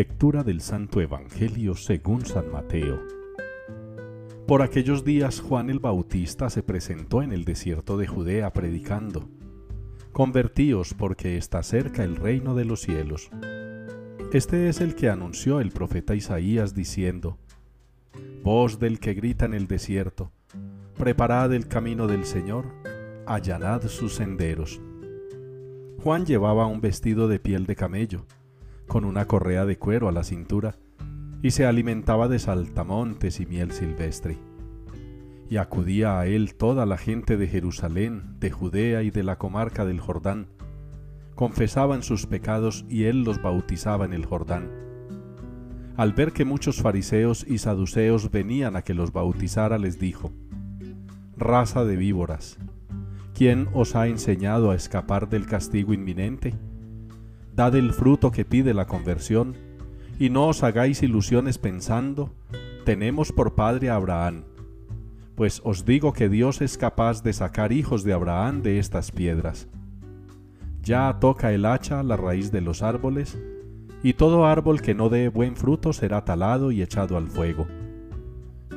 Lectura del Santo Evangelio según San Mateo. Por aquellos días Juan el Bautista se presentó en el desierto de Judea predicando, Convertíos porque está cerca el reino de los cielos. Este es el que anunció el profeta Isaías diciendo, Voz del que grita en el desierto, Preparad el camino del Señor, allanad sus senderos. Juan llevaba un vestido de piel de camello, con una correa de cuero a la cintura, y se alimentaba de saltamontes y miel silvestre. Y acudía a él toda la gente de Jerusalén, de Judea y de la comarca del Jordán. Confesaban sus pecados y él los bautizaba en el Jordán. Al ver que muchos fariseos y saduceos venían a que los bautizara, les dijo, Raza de víboras, ¿quién os ha enseñado a escapar del castigo inminente? Dad el fruto que pide la conversión, y no os hagáis ilusiones pensando, tenemos por padre a Abraham. Pues os digo que Dios es capaz de sacar hijos de Abraham de estas piedras. Ya toca el hacha la raíz de los árboles, y todo árbol que no dé buen fruto será talado y echado al fuego.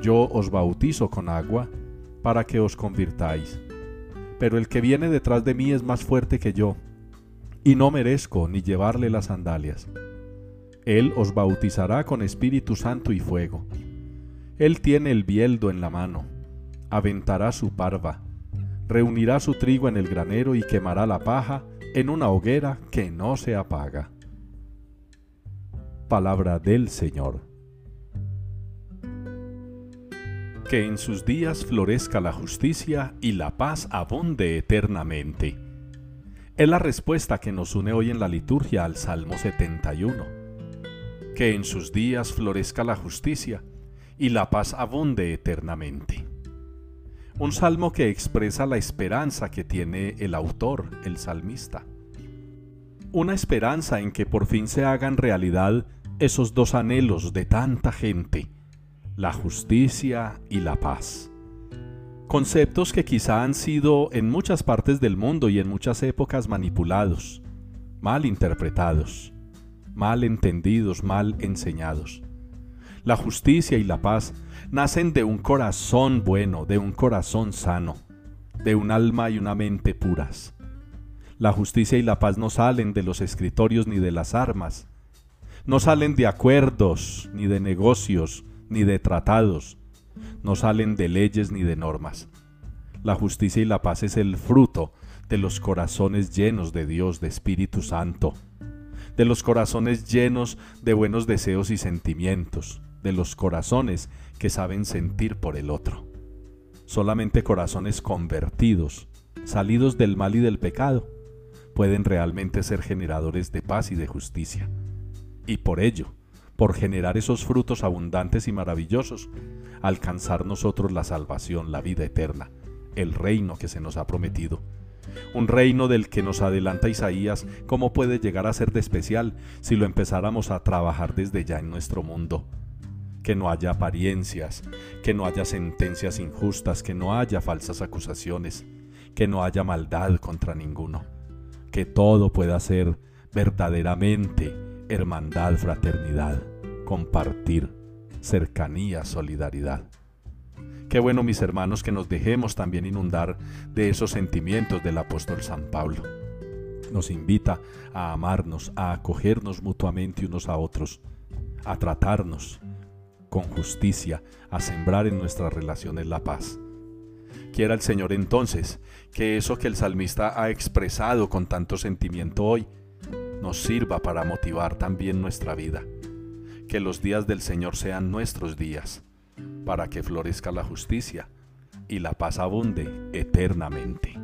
Yo os bautizo con agua, para que os convirtáis. Pero el que viene detrás de mí es más fuerte que yo, y no merezco ni llevarle las sandalias. Él os bautizará con Espíritu Santo y fuego. Él tiene el bieldo en la mano, aventará su parva, reunirá su trigo en el granero y quemará la paja en una hoguera que no se apaga. Palabra del Señor. Que en sus días florezca la justicia y la paz abunde eternamente. Es la respuesta que nos une hoy en la liturgia al Salmo 71 que en sus días florezca la justicia y la paz abunde eternamente. Un salmo que expresa la esperanza que tiene el autor, el salmista. Una esperanza en que por fin se hagan realidad esos dos anhelos de tanta gente, la justicia y la paz. Conceptos que quizá han sido en muchas partes del mundo y en muchas épocas manipulados, mal interpretados mal entendidos, mal enseñados. La justicia y la paz nacen de un corazón bueno, de un corazón sano, de un alma y una mente puras. La justicia y la paz no salen de los escritorios ni de las armas, no salen de acuerdos, ni de negocios, ni de tratados, no salen de leyes ni de normas. La justicia y la paz es el fruto de los corazones llenos de Dios, de Espíritu Santo, de los corazones llenos de buenos deseos y sentimientos, de los corazones que saben sentir por el otro. Solamente corazones convertidos, salidos del mal y del pecado, pueden realmente ser generadores de paz y de justicia. Y por ello, por generar esos frutos abundantes y maravillosos, alcanzar nosotros la salvación, la vida eterna, el reino que se nos ha prometido. Un reino del que nos adelanta Isaías, ¿cómo puede llegar a ser de especial si lo empezáramos a trabajar desde ya en nuestro mundo? Que no haya apariencias, que no haya sentencias injustas, que no haya falsas acusaciones, que no haya maldad contra ninguno, que todo pueda ser verdaderamente hermandad, fraternidad, compartir, cercanía, solidaridad. Qué bueno, mis hermanos, que nos dejemos también inundar de esos sentimientos del apóstol San Pablo. Nos invita a amarnos, a acogernos mutuamente unos a otros, a tratarnos con justicia, a sembrar en nuestras relaciones la paz. Quiera el Señor entonces que eso que el salmista ha expresado con tanto sentimiento hoy nos sirva para motivar también nuestra vida. Que los días del Señor sean nuestros días para que florezca la justicia y la paz abunde eternamente.